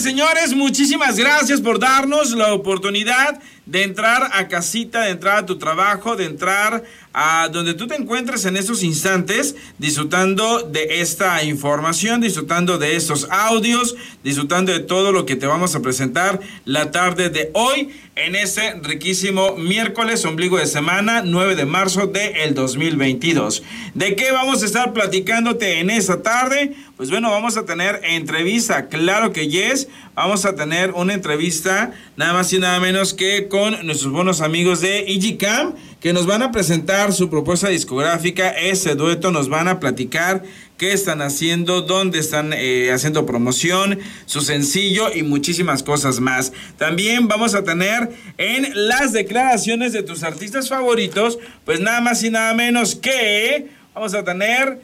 señores, muchísimas gracias por darnos la oportunidad de entrar a casita, de entrar a tu trabajo, de entrar a donde tú te encuentres en estos instantes, disfrutando de esta información, disfrutando de estos audios, disfrutando de todo lo que te vamos a presentar la tarde de hoy en este riquísimo miércoles, ombligo de semana, 9 de marzo del el 2022. ¿De qué vamos a estar platicándote en esta tarde? Pues bueno, vamos a tener entrevista, claro que yes, vamos a tener una entrevista nada más y nada menos que con nuestros buenos amigos de EGCAM que nos van a presentar su propuesta discográfica, ese dueto, nos van a platicar qué están haciendo, dónde están eh, haciendo promoción, su sencillo y muchísimas cosas más. También vamos a tener en las declaraciones de tus artistas favoritos, pues nada más y nada menos que vamos a tener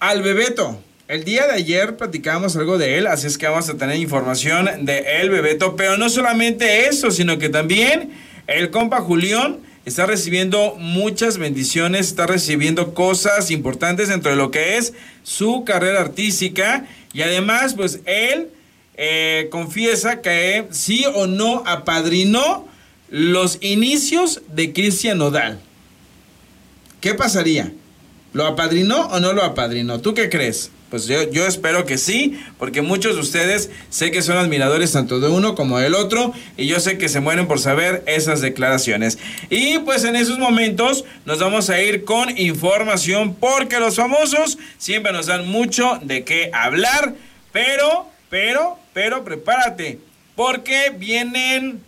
al Bebeto. El día de ayer platicábamos algo de él, así es que vamos a tener información de el Bebeto, pero no solamente eso, sino que también el compa Julián está recibiendo muchas bendiciones, está recibiendo cosas importantes dentro de lo que es su carrera artística y además pues él eh, confiesa que sí o no apadrinó los inicios de Cristian Nodal. ¿Qué pasaría? ¿Lo apadrinó o no lo apadrinó? ¿Tú qué crees? Pues yo, yo, espero que sí, porque muchos de ustedes sé que son admiradores tanto de uno como del otro, y yo sé que se mueren por saber esas declaraciones. Y pues en esos momentos nos vamos a ir con información, porque los famosos siempre nos dan mucho de qué hablar, pero, pero, pero prepárate, porque vienen,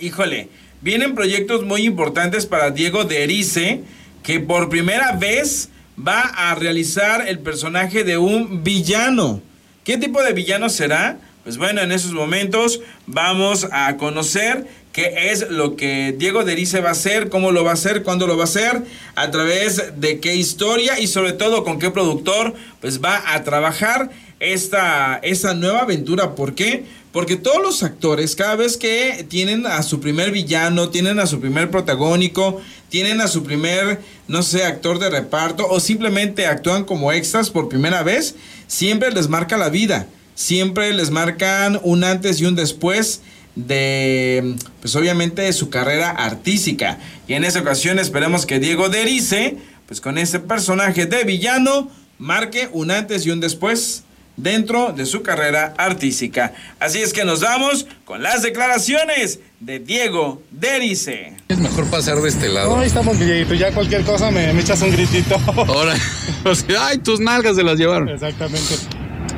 híjole, vienen proyectos muy importantes para Diego de Erice, que por primera vez va a realizar el personaje de un villano. ¿Qué tipo de villano será? Pues bueno, en esos momentos vamos a conocer qué es lo que Diego Derice va a hacer, cómo lo va a hacer, cuándo lo va a hacer, a través de qué historia y sobre todo con qué productor pues va a trabajar esta, esta nueva aventura. ¿Por qué? Porque todos los actores, cada vez que tienen a su primer villano, tienen a su primer protagónico, tienen a su primer, no sé, actor de reparto o simplemente actúan como extras por primera vez, siempre les marca la vida, siempre les marcan un antes y un después de, pues obviamente, de su carrera artística. Y en esa ocasión esperemos que Diego Derice, pues con ese personaje de villano, marque un antes y un después dentro de su carrera artística. Así es que nos vamos con las declaraciones de Diego Derice. Es mejor pasar de este lado. No, ahí estamos, Miguelito. Ya cualquier cosa me, me echas un gritito. Ahora, ay, tus nalgas se las llevaron. Exactamente.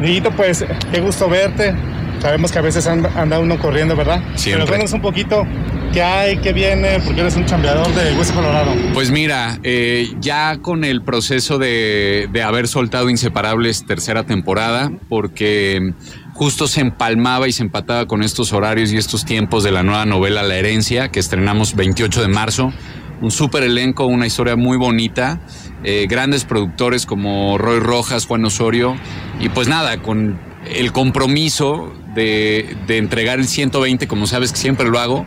Miguelito, pues, qué gusto verte. Sabemos que a veces anda, uno corriendo, ¿verdad? Siempre. Pero cuéntanos un poquito qué hay, qué viene, porque eres un chambeador de Hueso Colorado. Pues mira, eh, ya con el proceso de, de haber soltado Inseparables tercera temporada, porque justo se empalmaba y se empataba con estos horarios y estos tiempos de la nueva novela La Herencia, que estrenamos 28 de marzo. Un súper elenco, una historia muy bonita, eh, grandes productores como Roy Rojas, Juan Osorio, y pues nada, con el compromiso de, de, entregar el 120, como sabes que siempre lo hago,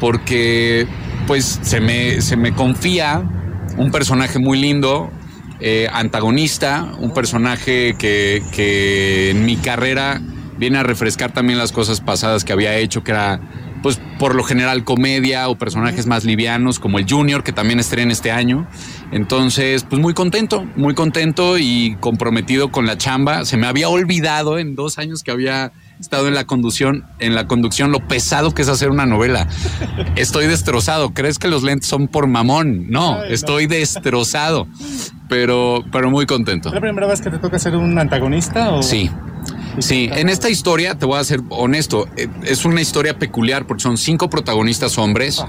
porque pues se me, se me confía un personaje muy lindo, eh, antagonista, un personaje que, que en mi carrera viene a refrescar también las cosas pasadas que había hecho, que era pues por lo general comedia o personajes más livianos como el Junior que también estrena este año. Entonces, pues muy contento, muy contento y comprometido con la chamba. Se me había olvidado en dos años que había estado en la conducción, en la conducción, lo pesado que es hacer una novela. Estoy destrozado. ¿Crees que los lentes son por mamón? No, estoy destrozado. Pero, pero muy contento. ¿Es la primera vez que te toca ser un antagonista? O... Sí. Sí, en esta historia, te voy a ser honesto, eh, es una historia peculiar porque son cinco protagonistas hombres,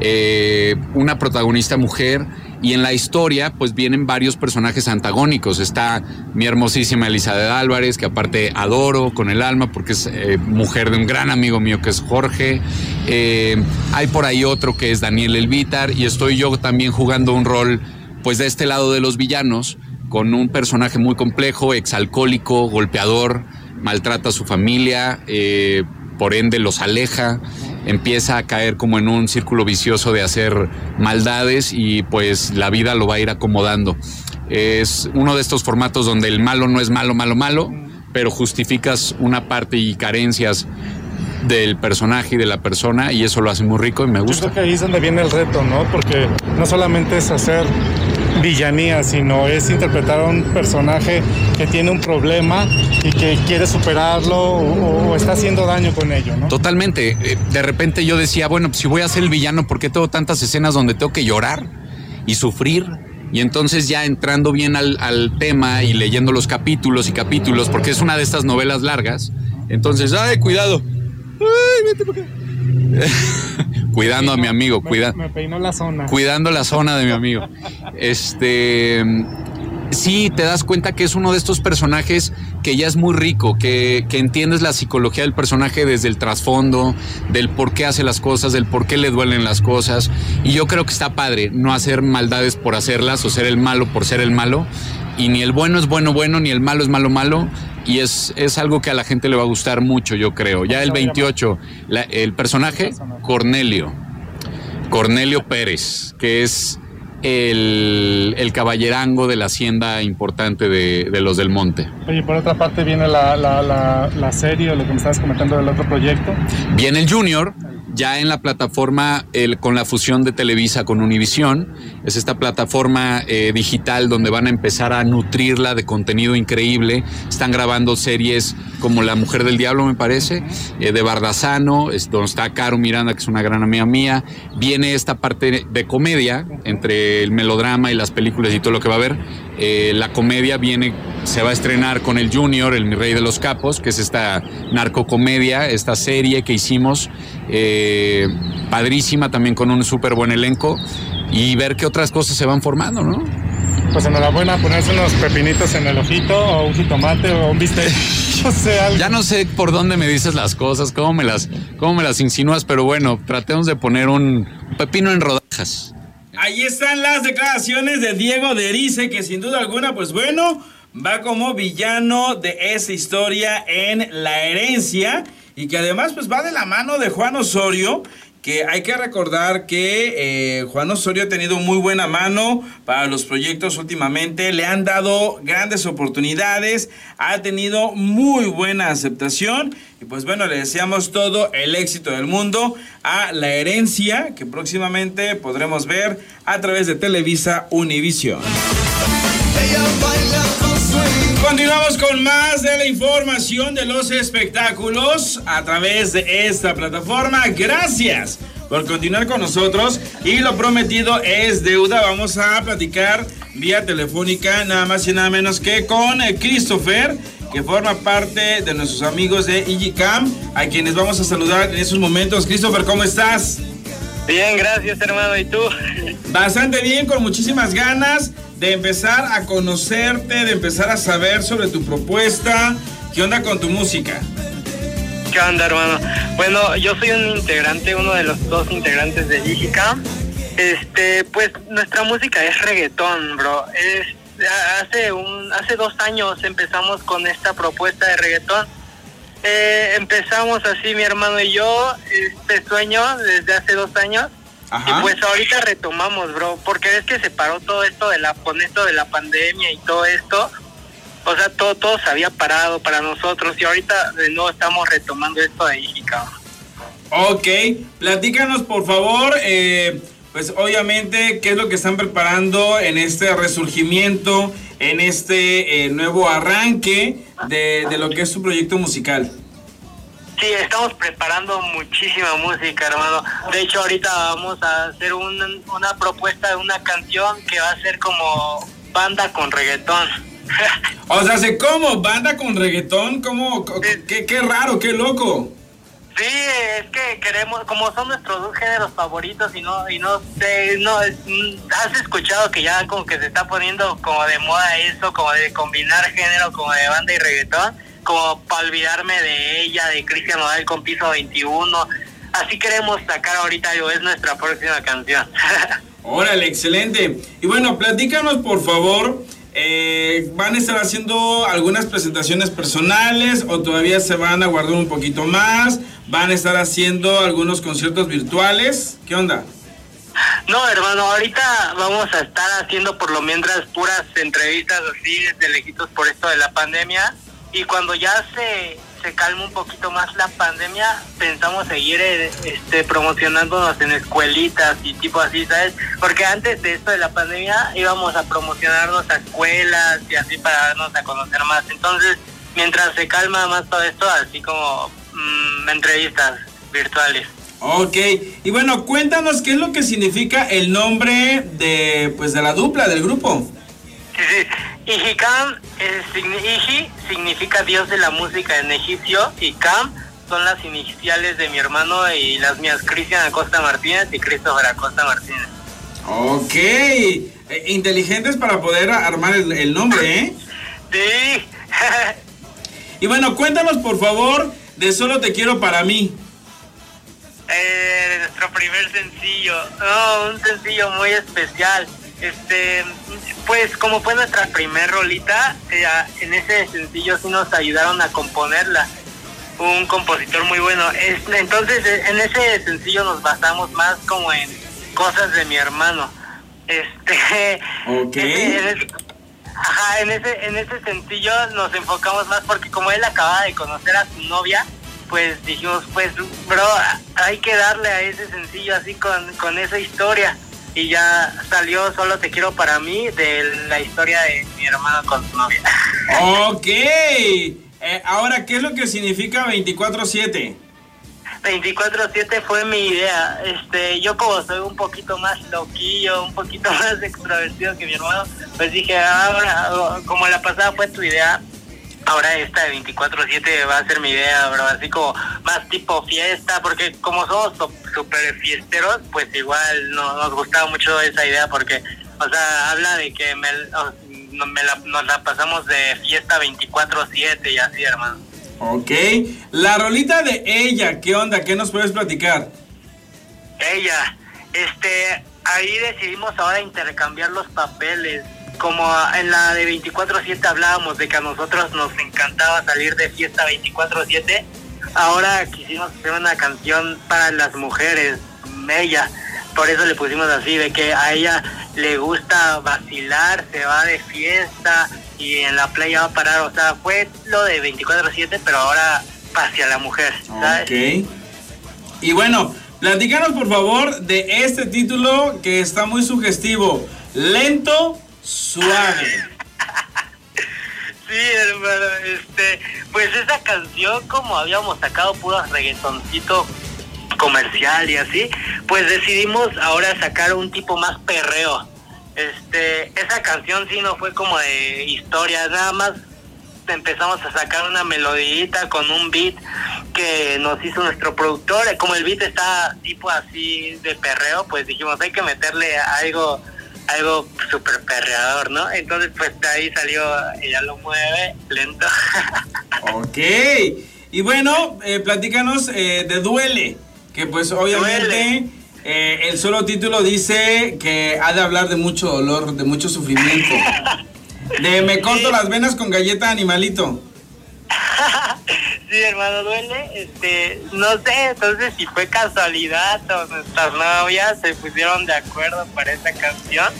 eh, una protagonista mujer, y en la historia pues vienen varios personajes antagónicos. Está mi hermosísima Elizabeth Álvarez, que aparte adoro con el alma porque es eh, mujer de un gran amigo mío que es Jorge. Eh, hay por ahí otro que es Daniel Elvitar, y estoy yo también jugando un rol pues de este lado de los villanos, con un personaje muy complejo, exalcohólico, golpeador, maltrata a su familia, eh, por ende los aleja, empieza a caer como en un círculo vicioso de hacer maldades y pues la vida lo va a ir acomodando. Es uno de estos formatos donde el malo no es malo, malo, malo, pero justificas una parte y carencias del personaje y de la persona y eso lo hace muy rico y me gusta. Yo creo que ahí es donde viene el reto, ¿no? Porque no solamente es hacer villanía, sino es interpretar a un personaje que tiene un problema y que quiere superarlo o, está haciendo daño con ello, ¿no? Totalmente. Eh, de repente yo decía, bueno, si voy a ser el villano, ¿por qué tengo tantas escenas donde tengo que llorar y sufrir? Y entonces ya entrando bien al, tema y leyendo los capítulos y capítulos, porque es una de estas novelas largas, entonces, ay, cuidado, Cuidando a mi amigo, me peinó la zona. Cuidando la zona de mi amigo. Este. Sí, te das cuenta que es uno de estos personajes que ya es muy rico, que, que entiendes la psicología del personaje desde el trasfondo, del por qué hace las cosas, del por qué le duelen las cosas. Y yo creo que está padre no hacer maldades por hacerlas o ser el malo por ser el malo. Y ni el bueno es bueno bueno, ni el malo es malo malo, y es, es algo que a la gente le va a gustar mucho, yo creo. Ya el 28, el personaje, Cornelio. Cornelio Pérez, que es el, el caballerango de la hacienda importante de, de, los del monte. Oye, por otra parte viene la, la, la, la serie o lo que me estabas comentando del otro proyecto. Viene el Junior, ya en la plataforma con la fusión de Televisa con Univisión. Es esta plataforma eh, digital donde van a empezar a nutrirla de contenido increíble. Están grabando series como La Mujer del Diablo, me parece, eh, de Bardazano, donde está Caro Miranda, que es una gran amiga mía. Viene esta parte de comedia entre el melodrama y las películas y todo lo que va a haber. Eh, la comedia viene, se va a estrenar con el Junior, el Mi Rey de los Capos, que es esta narcocomedia, esta serie que hicimos, eh, padrísima también con un súper buen elenco, y ver qué otras cosas se van formando, ¿no? Pues enhorabuena, ponerse unos pepinitos en el ojito, o un jitomate, o un bistec. No sé, Ya no sé por dónde me dices las cosas, cómo me las, cómo me las insinúas, pero bueno, tratemos de poner un pepino en rodajas. Ahí están las declaraciones de Diego de Erice, que sin duda alguna, pues bueno, va como villano de esa historia en La Herencia y que además pues va de la mano de Juan Osorio, que hay que recordar que eh, Juan Osorio ha tenido muy buena mano para los proyectos últimamente, le han dado grandes oportunidades, ha tenido muy buena aceptación y pues bueno, le deseamos todo el éxito del mundo a la herencia que próximamente podremos ver a través de Televisa Univision. Continuamos con más de la información de los espectáculos a través de esta plataforma. Gracias por continuar con nosotros y lo prometido es deuda. Vamos a platicar vía telefónica nada más y nada menos que con eh, Christopher que forma parte de nuestros amigos de IGCAM, a quienes vamos a saludar en estos momentos. Christopher, ¿cómo estás? Bien, gracias hermano. ¿Y tú? Bastante bien, con muchísimas ganas de empezar a conocerte, de empezar a saber sobre tu propuesta. ¿Qué onda con tu música? ¿Qué onda, hermano? Bueno, yo soy un integrante, uno de los dos integrantes de Digicam. Este, pues nuestra música es reggaetón, bro. Es, hace un, hace dos años empezamos con esta propuesta de reggaetón. Eh, empezamos así mi hermano y yo este sueño desde hace dos años y pues ahorita retomamos, bro, porque es que se paró todo esto de la, con esto de la pandemia y todo esto. O sea, todo, todo se había parado para nosotros y ahorita de nuevo estamos retomando esto de ahí, cabrón. Ok, platícanos por favor, eh, pues obviamente, qué es lo que están preparando en este resurgimiento, en este eh, nuevo arranque de, de lo que es su proyecto musical. Sí, estamos preparando muchísima música, hermano. De hecho, ahorita vamos a hacer una propuesta de una canción que va a ser como banda con reggaetón. o sea, ¿se cómo? ¿Banda con reggaetón? ¿Cómo? Qué, qué raro, qué loco. Sí, es que queremos, como son nuestros dos géneros favoritos y no, y no sé, no, has escuchado que ya como que se está poniendo como de moda eso, como de combinar género como de banda y reggaetón para olvidarme de ella, de Cristian Nodal con piso 21. Así queremos sacar ahorita, es nuestra próxima canción. Órale, excelente. Y bueno, platícanos por favor, eh, ¿van a estar haciendo algunas presentaciones personales o todavía se van a guardar un poquito más? ¿Van a estar haciendo algunos conciertos virtuales? ¿Qué onda? No, hermano, ahorita vamos a estar haciendo por lo mientras puras entrevistas así de lejitos por esto de la pandemia y cuando ya se, se calma un poquito más la pandemia, pensamos seguir eh, este, promocionándonos en escuelitas y tipo así, ¿sabes? Porque antes de esto de la pandemia íbamos a promocionarnos a escuelas y así para darnos a conocer más. Entonces, mientras se calma más todo esto, así como mm, entrevistas virtuales. Ok, y bueno, cuéntanos qué es lo que significa el nombre de, pues, de la dupla del grupo. Sí, sí. Ijikam, Iji significa Dios de la música en egipcio y Kam son las iniciales de mi hermano y las mías, Cristian Acosta Martínez y Christopher Acosta Martínez. Ok, inteligentes para poder armar el, nombre, ¿eh? Sí. y bueno, cuéntanos por favor de Solo Te Quiero para mí. Eh, nuestro primer sencillo, oh, un sencillo muy especial. Este, pues como fue nuestra primer rolita, eh, en ese sencillo sí nos ayudaron a componerla. Un compositor muy bueno. entonces eh, en ese sencillo nos basamos más como en cosas de mi hermano. Este, en, ajá, en ese, en ese sencillo nos enfocamos más porque como él acaba de conocer a su novia, pues dijimos, pues, bro, hay que darle a ese sencillo así con, con esa historia y ya salió Solo Te Quiero para mí de la historia de mi hermano con su novia. Ok. Eh, ahora, ¿qué es lo que significa 24-7? 24-7 fue mi idea. Este, yo como soy un poquito más loquillo, un poquito más extrovertido que mi hermano, pues dije, ahora, como la pasada fue tu idea, ahora esta de 24-7 va a ser mi idea, bro, así como más tipo fiesta, porque como somos súper fiesteros, pues igual no, nos gustaba mucho esa idea porque, o sea, habla de que me, nos la pasamos de fiesta 24-7 y así, hermano. Ok, la rolita de ella, ¿qué onda? ¿Qué nos puedes platicar? Ella, este, ahí decidimos ahora intercambiar los papeles como en la de 24/7 hablábamos de que a nosotros nos encantaba salir de fiesta 24/7, ahora quisimos hacer una canción para las mujeres, ella, por eso le pusimos así, de que a ella le gusta vacilar, se va de fiesta y en la playa va a parar, o sea, fue lo de 24/7, pero ahora hacia la mujer, ¿sabes? Ok. Y bueno, platícanos por favor de este título que está muy sugestivo, lento Suave. Sí, hermano, este, pues esa canción, como habíamos sacado puro reggaetoncito comercial y así, pues decidimos ahora sacar un tipo más perreo. Este, esa canción sí no fue como de historia, nada más empezamos a sacar una melodita con un beat que nos hizo nuestro productor. Como el beat está tipo así de perreo, pues dijimos hay que meterle algo algo súper perreador, ¿no? Entonces, pues de ahí salió, ella lo mueve lento. ok. Y bueno, eh, platícanos eh, de Duele, que pues obviamente eh, el solo título dice que ha de hablar de mucho dolor, de mucho sufrimiento. De me corto las venas con galleta animalito. sí, hermano, duele. Este, no sé, entonces si fue casualidad o nuestras novias se pusieron de acuerdo para esta canción.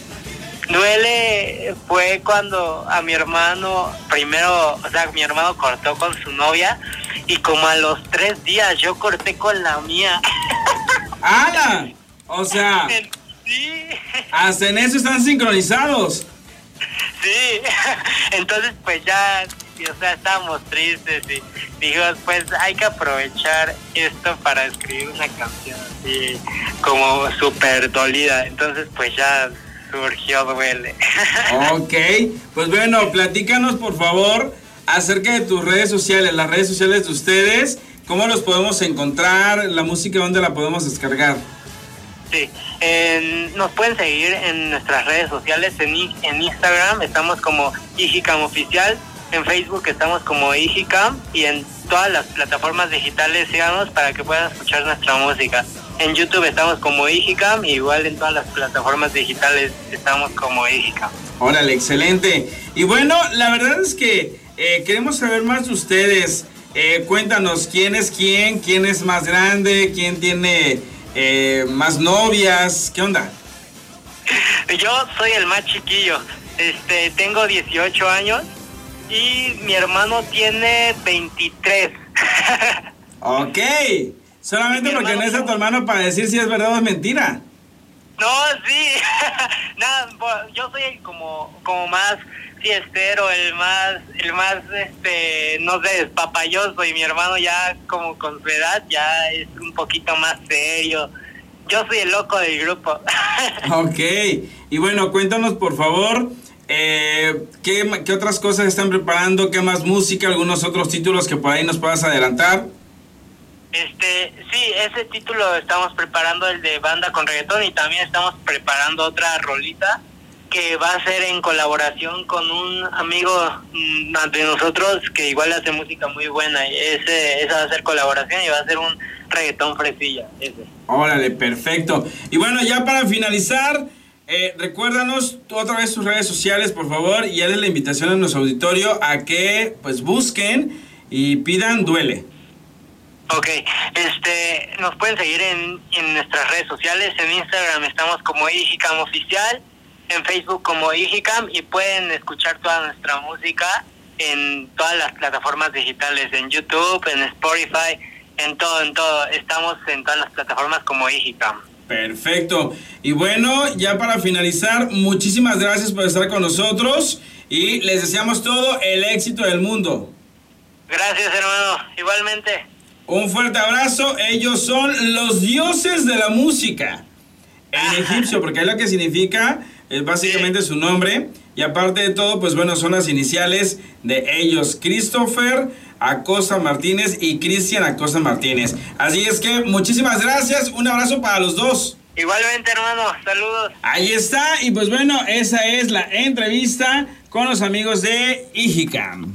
Duele fue cuando a mi hermano, primero, o sea, mi hermano cortó con su novia y como a los tres días yo corté con la mía. ¡Hala! O sea, sí. hasta en eso están sincronizados. Sí, entonces pues ya o sea, estábamos tristes y dijimos, pues hay que aprovechar esto para escribir una canción así como súper dolida. Entonces, pues ya surgió Duele. Ok, pues bueno, platícanos por favor acerca de tus redes sociales, las redes sociales de ustedes, cómo los podemos encontrar, la música, dónde la podemos descargar. Sí, nos pueden seguir en nuestras redes sociales, en, en Instagram estamos como Igicam Oficial, en Facebook estamos como Igicam y en todas las plataformas digitales síganos para que puedan escuchar nuestra música. En YouTube estamos como Igicam y igual en todas las plataformas digitales estamos como Igicam. Órale, excelente. Y bueno, la verdad es que eh, queremos saber más de ustedes. Eh, cuéntanos quién es quién, quién es más grande, quién tiene eh, más novias, ¿qué onda? Yo soy el más chiquillo. Este, tengo 18 años y mi hermano tiene 23. ok. Solamente porque no está tu hermano para decir si es verdad o es mentira. No, sí. Nada, yo soy como, como más fiestero, el más, el más, este, no sé, papayoso y mi hermano ya como con su edad ya es un poquito más serio. Yo soy el loco del grupo. ok. Y bueno, cuéntanos por favor, eh, ¿qué, ¿qué otras cosas están preparando? ¿Qué más música? ¿Algunos otros títulos que por ahí nos puedas adelantar? Este, sí, ese título estamos preparando el de banda con reggaetón y también estamos preparando otra rolita que va a ser en colaboración con un amigo mm, de nosotros que igual hace música muy buena. Y ese, esa va a ser colaboración y va a ser un reggaetón fresilla. Ese. Órale, perfecto. Y bueno, ya para finalizar, eh, recuérdanos otra vez tus redes sociales, por favor, y hazle la invitación a nuestro auditorio a que pues busquen y pidan Duele. Ok, este, nos pueden seguir en, en nuestras redes sociales, en Instagram estamos como Igicam Oficial, en Facebook como Igicam y pueden escuchar toda nuestra música en todas las plataformas digitales, en YouTube, en Spotify, en todo, en todo. Estamos en todas las plataformas como Igicam. Perfecto. Y bueno, ya para finalizar, muchísimas gracias por estar con nosotros y les deseamos todo el éxito del mundo. Gracias, hermano. Igualmente. Un fuerte abrazo. Ellos son los dioses de la música. En egipcio, porque es lo que significa, es básicamente su nombre. Y aparte de todo, pues bueno, son las iniciales de ellos. Christopher Acosta Martínez y Cristian Acosta Martínez. Así es que muchísimas gracias. Un abrazo para los dos. Igualmente, hermano. Saludos. Ahí está. Y pues bueno, esa es la entrevista con los amigos de Ijicam.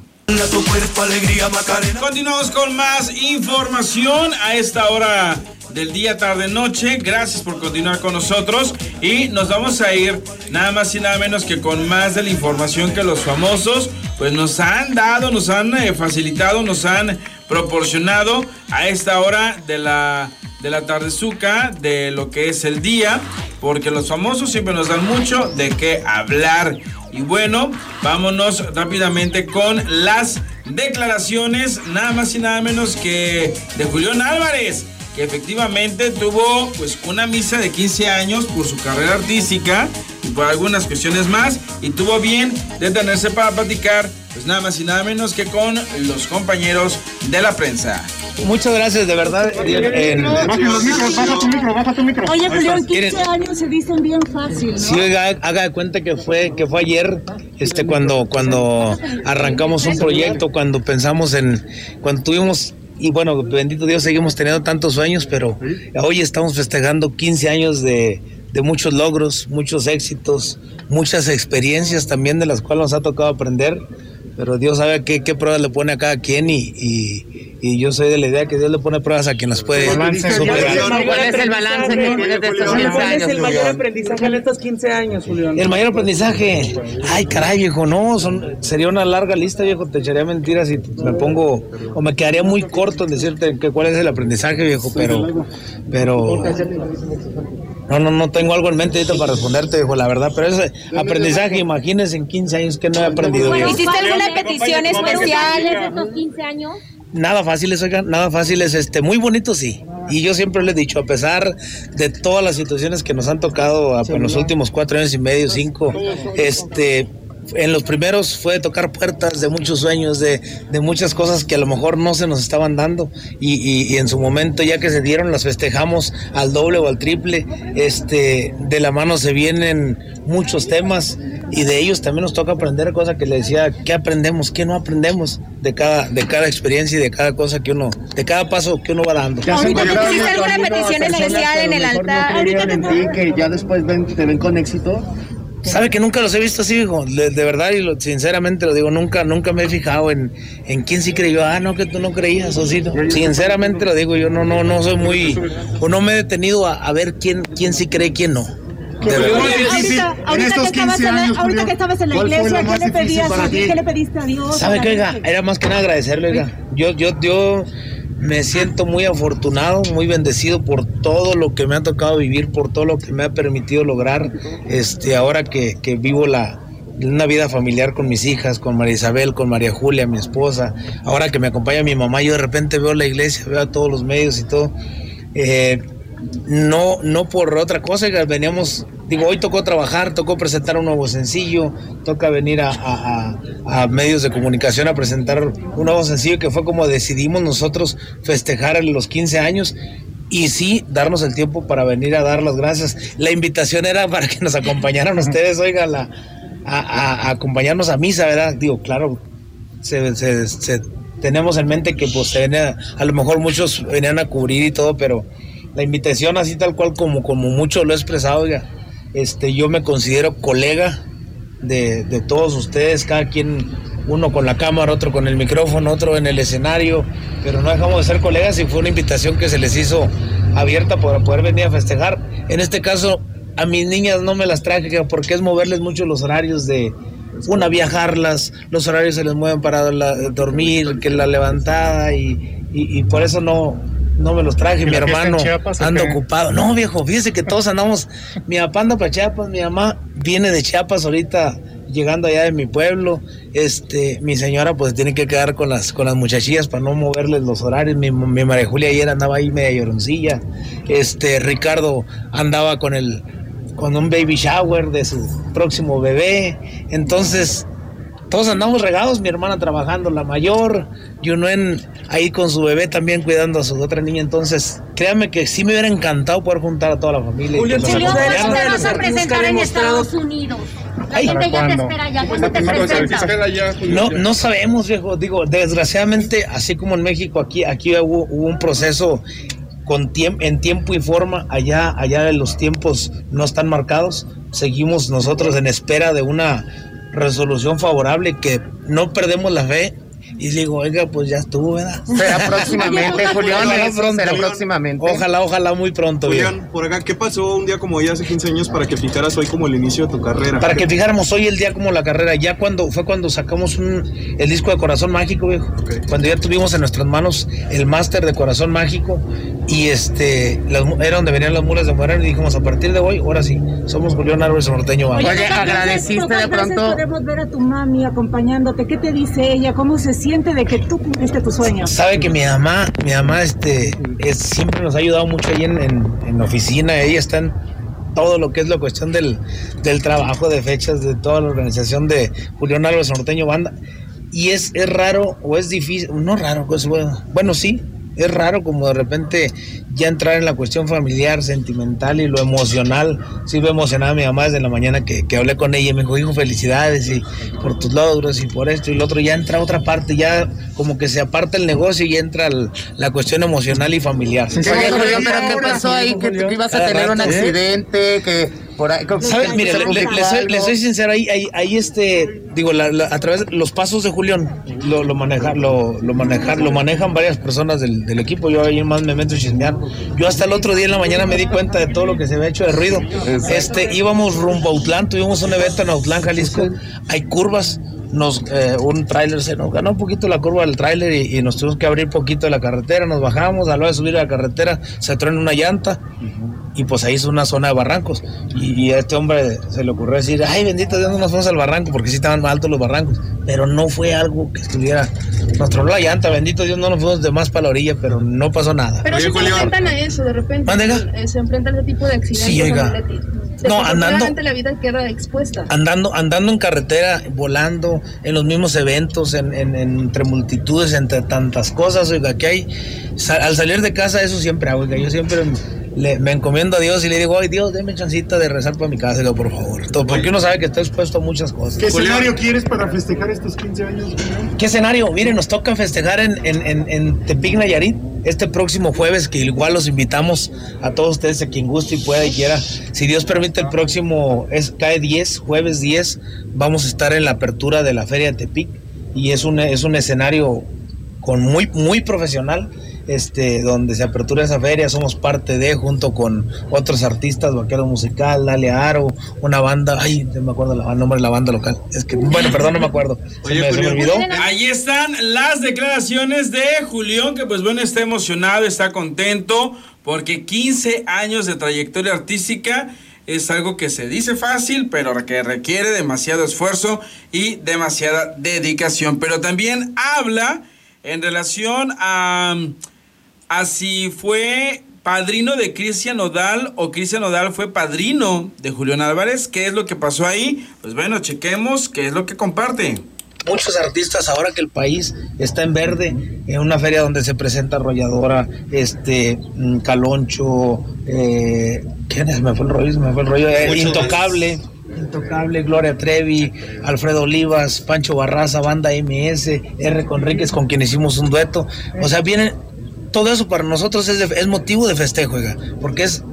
Continuamos con más información a esta hora del día, tarde, noche. Gracias por continuar con nosotros y nos vamos a ir nada más y nada menos que con más de la información que los famosos pues nos han dado, nos han eh, facilitado, nos han proporcionado a esta hora de la de la tardezuca, de lo que es el día, porque los famosos siempre nos dan mucho de qué hablar. Y bueno, vámonos rápidamente con las declaraciones, nada más y nada menos que de Julián Álvarez, que efectivamente tuvo pues una misa de 15 años por su carrera artística y por algunas cuestiones más y tuvo bien detenerse para platicar pues nada más y nada menos que con los compañeros de la prensa. Muchas gracias, de verdad. Oye, Julián, 15 años se dicen bien fácil, ¿no? Sí, oiga, haga de cuenta que fue, que fue ayer, este, cuando, cuando arrancamos un proyecto, cuando pensamos en, cuando tuvimos y bueno, bendito Dios, seguimos teniendo tantos sueños, pero hoy estamos festejando 15 años de, de, muchos logros, muchos éxitos, muchas experiencias también de las cuales nos ha tocado aprender pero Dios sabe qué, qué pruebas le pone a cada quien y, y, yo soy de la idea que Dios le pone pruebas a quien las puede superar. ¿Cuál es el balance que tienes de estos 15 años? ¿Cuál es el mayor aprendizaje en estos 15 años, Julián? El mayor aprendizaje, ay caray viejo, no, son, sería una larga lista viejo, te echaría mentiras y me pongo, o me quedaría muy corto en decirte que cuál es el aprendizaje viejo, pero, pero... No, no, no tengo algo en mente ahorita para responderte, viejo, la verdad, pero ese aprendizaje, imagínese en 15 años que no he aprendido. ¿Hiciste alguna petición especial en estos 15 años? Nada fáciles, oigan, nada fáciles, este, muy bonito sí. Y yo siempre le he dicho, a pesar de todas las situaciones que nos han tocado en los últimos cuatro años y medio, cinco, este, en los primeros fue tocar puertas de muchos sueños, de, muchas cosas que a lo mejor no se nos estaban dando y, en su momento ya que se dieron las festejamos al doble o al triple. Este, de la mano se vienen muchos temas y de ellos también nos toca aprender cosas que le decía, ¿qué aprendemos? ¿Qué no aprendemos de cada, de cada experiencia y de cada cosa que uno, de cada paso que uno va dando? ¿Ahorita hiciste alguna petición especial en el altar? ¿Ahorita te que ya después te ven con éxito? Sabe que nunca los he visto así, hijo. De, verdad y lo, sinceramente lo digo, nunca, nunca me he fijado en, en quién sí creyó. Ah, no, que tú no creías, Osito. Sinceramente lo digo, yo no, no, no soy muy, o no me he detenido a, ver quién, quién sí cree, quién no. Ahorita, ahorita, que estabas en la, ahorita que estabas en la iglesia, ¿qué le pedías a ¿Qué le pediste a Dios? ¿Sabe qué, oiga? Era más que nada agradecerle, oiga. Yo, yo, yo me siento muy afortunado, muy bendecido por todo lo que me ha tocado vivir, por todo lo que me ha permitido lograr, este, ahora que, que vivo la, una vida familiar con mis hijas, con María Isabel, con María Julia, mi esposa. Ahora que me acompaña mi mamá, yo de repente veo la iglesia, veo a todos los medios y todo. Eh, no, no por otra cosa, veníamos, digo, hoy tocó trabajar, tocó presentar un nuevo sencillo, toca venir a, a, medios de comunicación a presentar un nuevo sencillo que fue como decidimos nosotros festejar los 15 años y sí darnos el tiempo para venir a dar las gracias. La invitación era para que nos acompañaran ustedes, oiga, la, a, acompañarnos a misa, ¿verdad? Digo, claro, se, tenemos en mente que pues a lo mejor muchos venían a cubrir y todo, pero la invitación así tal cual como, como mucho lo he expresado, oiga, este, yo me considero colega de, de todos ustedes, cada quien, uno con la cámara, otro con el micrófono, otro en el escenario, pero no dejamos de ser colegas y fue una invitación que se les hizo abierta para poder venir a festejar. En este caso, a mis niñas no me las traje porque es moverles mucho los horarios de una viajarlas, los horarios se les mueven para dormir, que la levantada y, por eso no, no me los traje. Mi hermano anda ocupado. No, viejo, fíjese que todos andamos. mi papá anda para Chiapas, mi mamá viene de Chiapas ahorita llegando allá de mi pueblo. Este, mi señora pues tiene que quedar con las con las muchachillas para no moverles los horarios. Mi, mi María Julia ayer andaba ahí media lloroncilla. Este, Ricardo andaba con el con un baby shower de su próximo bebé. Entonces, todos andamos regados, mi hermana trabajando, la mayor, Yunuen ahí con su bebé también cuidando a su otra niña. Entonces, créanme que sí me hubiera encantado poder juntar a toda la familia. Julio, ¿dónde vas a presentar en Estados Unidos? La gente ya te espera ya. ¿Cuándo te presentas? No, no sabemos, viejo. Digo, desgraciadamente, así como en México, aquí, aquí hubo, hubo un proceso con en tiempo y forma, allá, allá los tiempos no están marcados, seguimos nosotros en espera de una resolución favorable que no perdemos la fe y digo, oiga, pues ya estuvo, ¿verdad? Será próximamente, Julián. Será próximamente. Ojalá, ojalá muy pronto. Julián, por acá, ¿qué pasó un día como hoy hace 15 años para que fijaras hoy como el inicio de tu carrera? Para que fijáramos hoy el día como la carrera. Ya cuando fue cuando sacamos un, el disco de Corazón Mágico, viejo. Cuando ya tuvimos en nuestras manos el máster de Corazón Mágico y este era donde venían las mulas de Moreno y dijimos, a partir de hoy, ahora sí, somos Julián Álvarez Norteño. Oye, agradeciste de pronto. Podemos ver a tu mami acompañándote. ¿Qué te dice ella? ¿Cómo se siente? de que tú cumpliste tu sueño? Sabe que mi mamá, mi mamá este, es, siempre nos ha ayudado mucho ahí en, en, oficina. Ella está en todo lo que es la cuestión del, del trabajo, de fechas, de toda la organización de Julián Álvarez Norteño Banda. Y es, es raro o es difícil, no raro, pues bueno, bueno sí, es raro como de repente ya entrar en la cuestión familiar, sentimental y lo emocional. Sí me emocionaba mi mamá desde la mañana que, que, hablé con ella y me dijo, hijo, felicidades y por tus logros y por esto y lo otro. Ya entra otra parte, ya como que se aparta el negocio y entra la cuestión emocional y familiar. pero ¿qué pasó ahí? Que, ibas a tener un accidente, que Mire, le, soy, sincero, ahí, ahí, este, digo, a través de los pasos de Julián lo, lo, manejar, lo, lo, manejar, lo manejan varias personas del, del, equipo. Yo ahí más me meto chismear. Yo hasta el otro día en la mañana me di cuenta de todo lo que se había hecho de ruido. Este, íbamos rumbo a Autlán, tuvimos un evento en Autlán, Jalisco. Hay curvas nos eh, un tráiler se nos ganó un poquito la curva del tráiler y, nos tuvimos que abrir poquito de la carretera, nos bajamos, a la hora de subir a la carretera se en una llanta y pues ahí es una zona de barrancos. Y, a este hombre se le ocurrió decir, ay bendito Dios, no nos fuimos al barranco, porque sí estaban más altos los barrancos. Pero no fue algo que estuviera, nos tronó la llanta, bendito Dios, no nos fuimos de más para la orilla, pero no pasó nada. Pero si se enfrentan a eso de repente. Eh, se enfrentan a ese tipo de accidentes. Sí, oiga. No, andando. la vida queda expuesta. Andando, andando en carretera, volando, en los mismos eventos, en, entre multitudes, entre tantas cosas, oiga, que hay. al salir de casa, eso siempre hago, oiga, yo siempre me encomiendo a Dios y le digo, ay Dios, déme chancita de rezar para mi casa, por favor. porque uno sabe que está expuesto a muchas cosas. ¿Qué escenario quieres para festejar estos 15 años? ¿Qué escenario? Miren, nos toca festejar en, en, en, Tepic Nayarit este próximo jueves, que igual los invitamos a todos ustedes, a quien guste y pueda y quiera. Si Dios permite, el próximo es cae 10, jueves 10, vamos a estar en la apertura de la Feria de Tepic y es un, es un escenario con muy, muy profesional este, donde se apertura esa feria, somos parte de, junto con otros artistas, Vaquero Musical, Dale Aro, una banda, ay, no me acuerdo el nombre de la banda local, es que, bueno, perdón, no me acuerdo, me, olvidó. Ahí están las declaraciones de Julián, que pues bueno, está emocionado, está contento, porque 15 años de trayectoria artística es algo que se dice fácil, pero que requiere demasiado esfuerzo y demasiada dedicación. Pero también habla en relación a, a si fue padrino de Cristian Nodal o Cristian Nodal fue padrino de Julián Álvarez. ¿Qué es lo que pasó ahí? Pues bueno, chequemos qué es lo que comparte. Muchos artistas, ahora que el país está en verde, en una feria donde se presenta Arrolladora, este, mm, Caloncho, eh, ¿quién es? Me fue el rollo, me fue el rollo, eh, Intocable. Intocable, Gloria Trevi, Alfredo Olivas, Pancho Barraza, Banda MS, R. Conríquez, con quien hicimos un dueto. O sea, vienen todo eso para nosotros es, es motivo de festejo, oiga, porque es,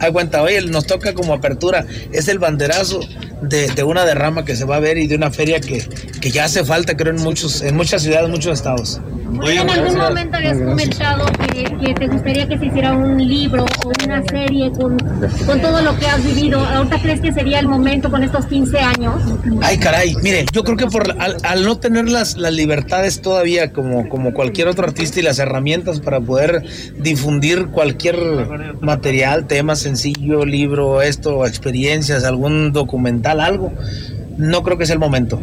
hay cuenta, oye, nos toca como apertura, es el banderazo de, de, una derrama que se va a ver y de una feria que, que ya hace falta, creo, en, muchos, en muchas ciudades, muchos estados. Oye, en algún momento habías comentado que, que, te gustaría que se hiciera un libro o una serie con, con todo lo que has vivido. ¿Ahorita crees que sería el momento con estos 15 años? Ay, caray, mire, yo creo que por al, al no tener las, las libertades todavía como, como cualquier otro artista y las herramientas para poder difundir cualquier material, tema sencillo, libro, esto, experiencias, algún documental, algo, no creo que sea el momento.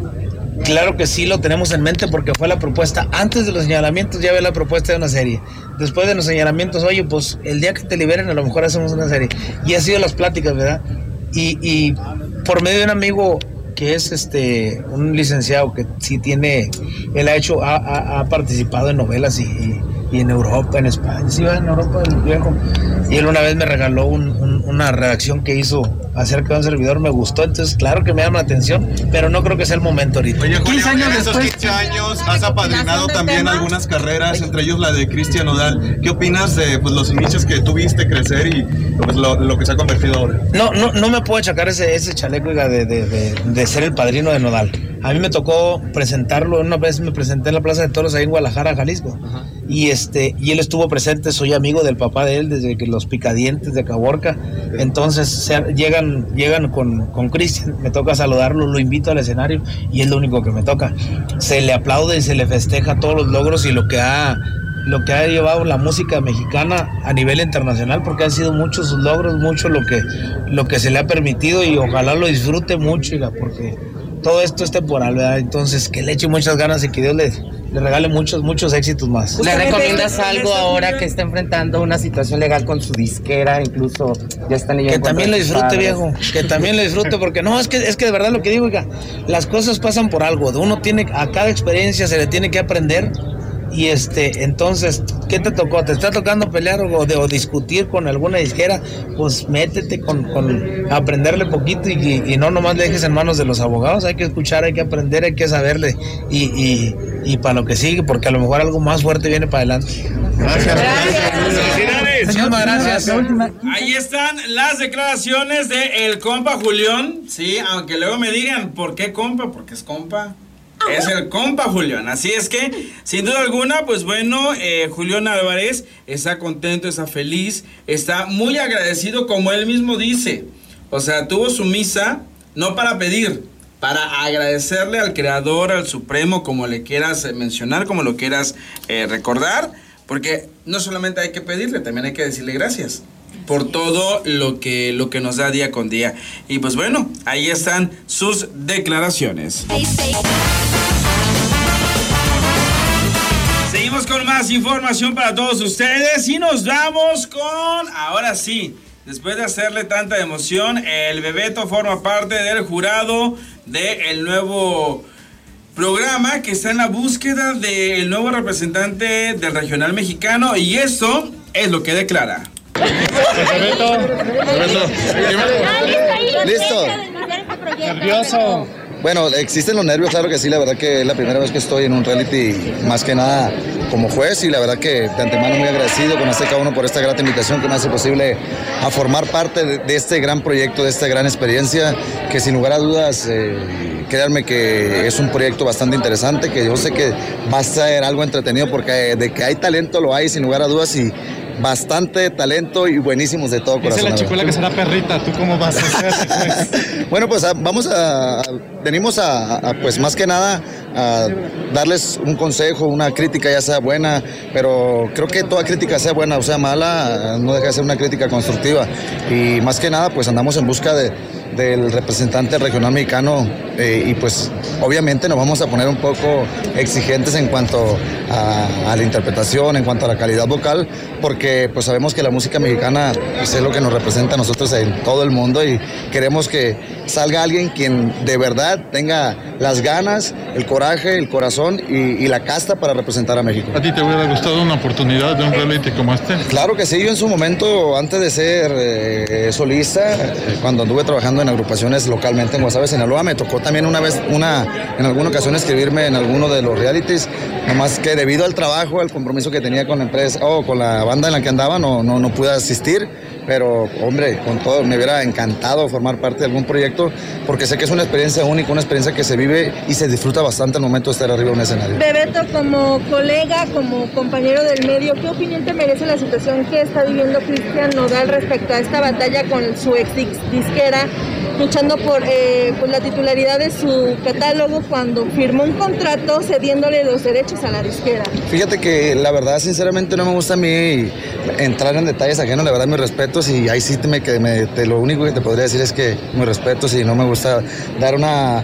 Claro que sí lo tenemos en mente porque fue la propuesta. Antes de los señalamientos ya había la propuesta de una serie. Después de los señalamientos, oye, pues el día que te liberen a lo mejor hacemos una serie. Y ha sido las pláticas, ¿verdad? Y, y por medio de un amigo que es este un licenciado que sí tiene, él ha hecho, ha, ha, ha participado en novelas y, y, y, en Europa, en España, sí va en Europa el viejo. Y él una vez me regaló un, un, una redacción que hizo acerca de un servidor, me gustó, entonces claro que me llama la atención, pero no creo que sea el momento ahorita. Oye, Julio, 15 años en esos 15 años has apadrinado también algunas carreras, entre ellos la de Cristian Odal. ¿Qué opinas de pues, los inicios que tuviste crecer y pues, lo, lo, que se ha convertido ahora? No, no, no me puedo achacar ese, ese chaleco de, de, de, de ser el padrino de Nodal. A mí me tocó presentarlo, una vez me presenté en la Plaza de Toros ahí en Guadalajara, Jalisco. Ajá. Y este, y él estuvo presente, soy amigo del papá de él desde que los picadientes de Caborca. Entonces se, llegan, llegan con, con Cristian, me toca saludarlo, lo invito al escenario y es lo único que me toca. Se le aplaude y se le festeja todos los logros y lo que ha lo que ha llevado la música mexicana a nivel internacional porque han sido muchos sus logros, mucho lo que, lo que se le ha permitido y ojalá lo disfrute mucho, porque todo esto es temporal, ¿verdad? Entonces, que le eche muchas ganas y que Dios le, le regale muchos, muchos éxitos más. ¿Le recomiendas algo ahora que está enfrentando una situación legal con su disquera? Incluso ya están Que también lo disfrute, viejo. Que también lo disfrute, porque no, es que, es que de verdad lo que digo, oiga, las cosas pasan por algo. Uno tiene, a cada experiencia se le tiene que aprender y este, entonces, ¿qué te tocó? ¿Te está tocando pelear o, de, o discutir con alguna disquera? Pues métete con, con aprenderle poquito y, y, no nomás le dejes en manos de los abogados. Hay que escuchar, hay que aprender, hay que saberle y, y, y para lo que sigue, porque a lo mejor algo más fuerte viene para adelante. Gracias. Gracias. Muchísimas gracias. Ahí están las declaraciones de el compa Julián. Sí, aunque luego me digan, ¿por qué compa? Porque es compa. Es el compa Julián. Así es que, sin duda alguna, pues bueno, eh, Julián Álvarez está contento, está feliz, está muy agradecido, como él mismo dice. O sea, tuvo su misa no para pedir, para agradecerle al Creador, al Supremo, como le quieras mencionar, como lo quieras eh, recordar, porque no solamente hay que pedirle, también hay que decirle gracias por todo lo que, lo que nos da día con día. Y pues bueno, ahí están sus declaraciones. Seguimos con más información para todos ustedes y nos vamos con, ahora sí, después de hacerle tanta emoción, el Bebeto forma parte del jurado del nuevo programa que está en la búsqueda del nuevo representante del regional mexicano y esto es lo que declara. Listo. Nervioso. Bueno, existen los nervios, claro que sí, la verdad que es la primera vez que estoy en un reality, más que nada como juez, y la verdad que de antemano muy agradecido con Azteca 1 por esta gran invitación que me hace posible a formar parte de, de este gran proyecto, de esta gran experiencia, que sin lugar a dudas, eh, créanme que es un proyecto bastante interesante, que yo sé que va a ser algo entretenido porque de que hay talento lo hay, sin lugar a dudas, y bastante talento y buenísimos de todo corazón. Dice la chicuela que será perrita, ¿tú cómo vas a hacer? bueno, pues vamos a, venimos a, pues más que nada, a darles un consejo, una crítica, ya sea buena, pero creo que toda crítica sea buena o sea mala, no deja de ser una crítica constructiva. Y más que nada, pues andamos en busca de del representante regional mexicano eh, y pues obviamente nos vamos a poner un poco exigentes en cuanto a, la interpretación, en cuanto a la calidad vocal, porque pues sabemos que la música mexicana pues, es lo que nos representa a nosotros en todo el mundo y queremos que salga alguien quien de verdad tenga las ganas, el coraje, el corazón y, la casta para representar a México. ¿A ti te hubiera gustado una oportunidad de un reality como este? Claro que sí, yo en su momento, antes de ser eh, solista, eh, cuando anduve trabajando en agrupaciones localmente en Guasave, Sinaloa. Me tocó también una vez, una, en alguna ocasión escribirme en alguno de los realities, nomás que debido al trabajo, al compromiso que tenía con la empresa o con la banda en la que andaba, no, no, no pude asistir pero hombre, con todo, me hubiera encantado formar parte de algún proyecto porque sé que es una experiencia única, una experiencia que se vive y se disfruta bastante al momento de estar arriba de un escenario. Bebeto, como colega, como compañero del medio, ¿qué opinión te merece la situación que está viviendo Cristian Nodal respecto a esta batalla con su ex disquera, luchando por eh, pues, la titularidad de su catálogo cuando firmó un contrato cediéndole los derechos a la disquera? Fíjate que la verdad, sinceramente, no me gusta a mí entrar en detalles ajenos, la verdad, mi respeto y ahí sí me, te, lo único que te podría decir es que me respeto si no me gusta dar una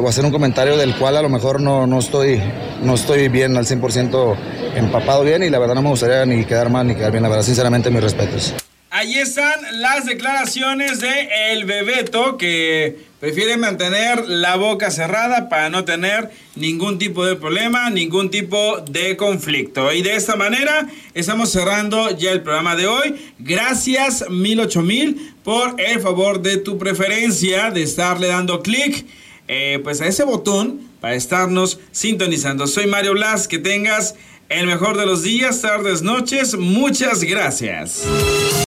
o hacer un comentario del cual a lo mejor no, no, estoy, no estoy bien al 100% empapado bien y la verdad no me gustaría ni quedar mal ni quedar bien, la verdad sinceramente mis respetos. Ahí están las declaraciones de El Bebeto que prefiere mantener la boca cerrada para no tener ningún tipo de problema, ningún tipo de conflicto. Y de esta manera estamos cerrando ya el programa de hoy. Gracias mil ocho mil por el favor de tu preferencia de estarle dando clic eh, pues a ese botón para estarnos sintonizando. Soy Mario Blas, que tengas el mejor de los días, tardes, noches. Muchas gracias.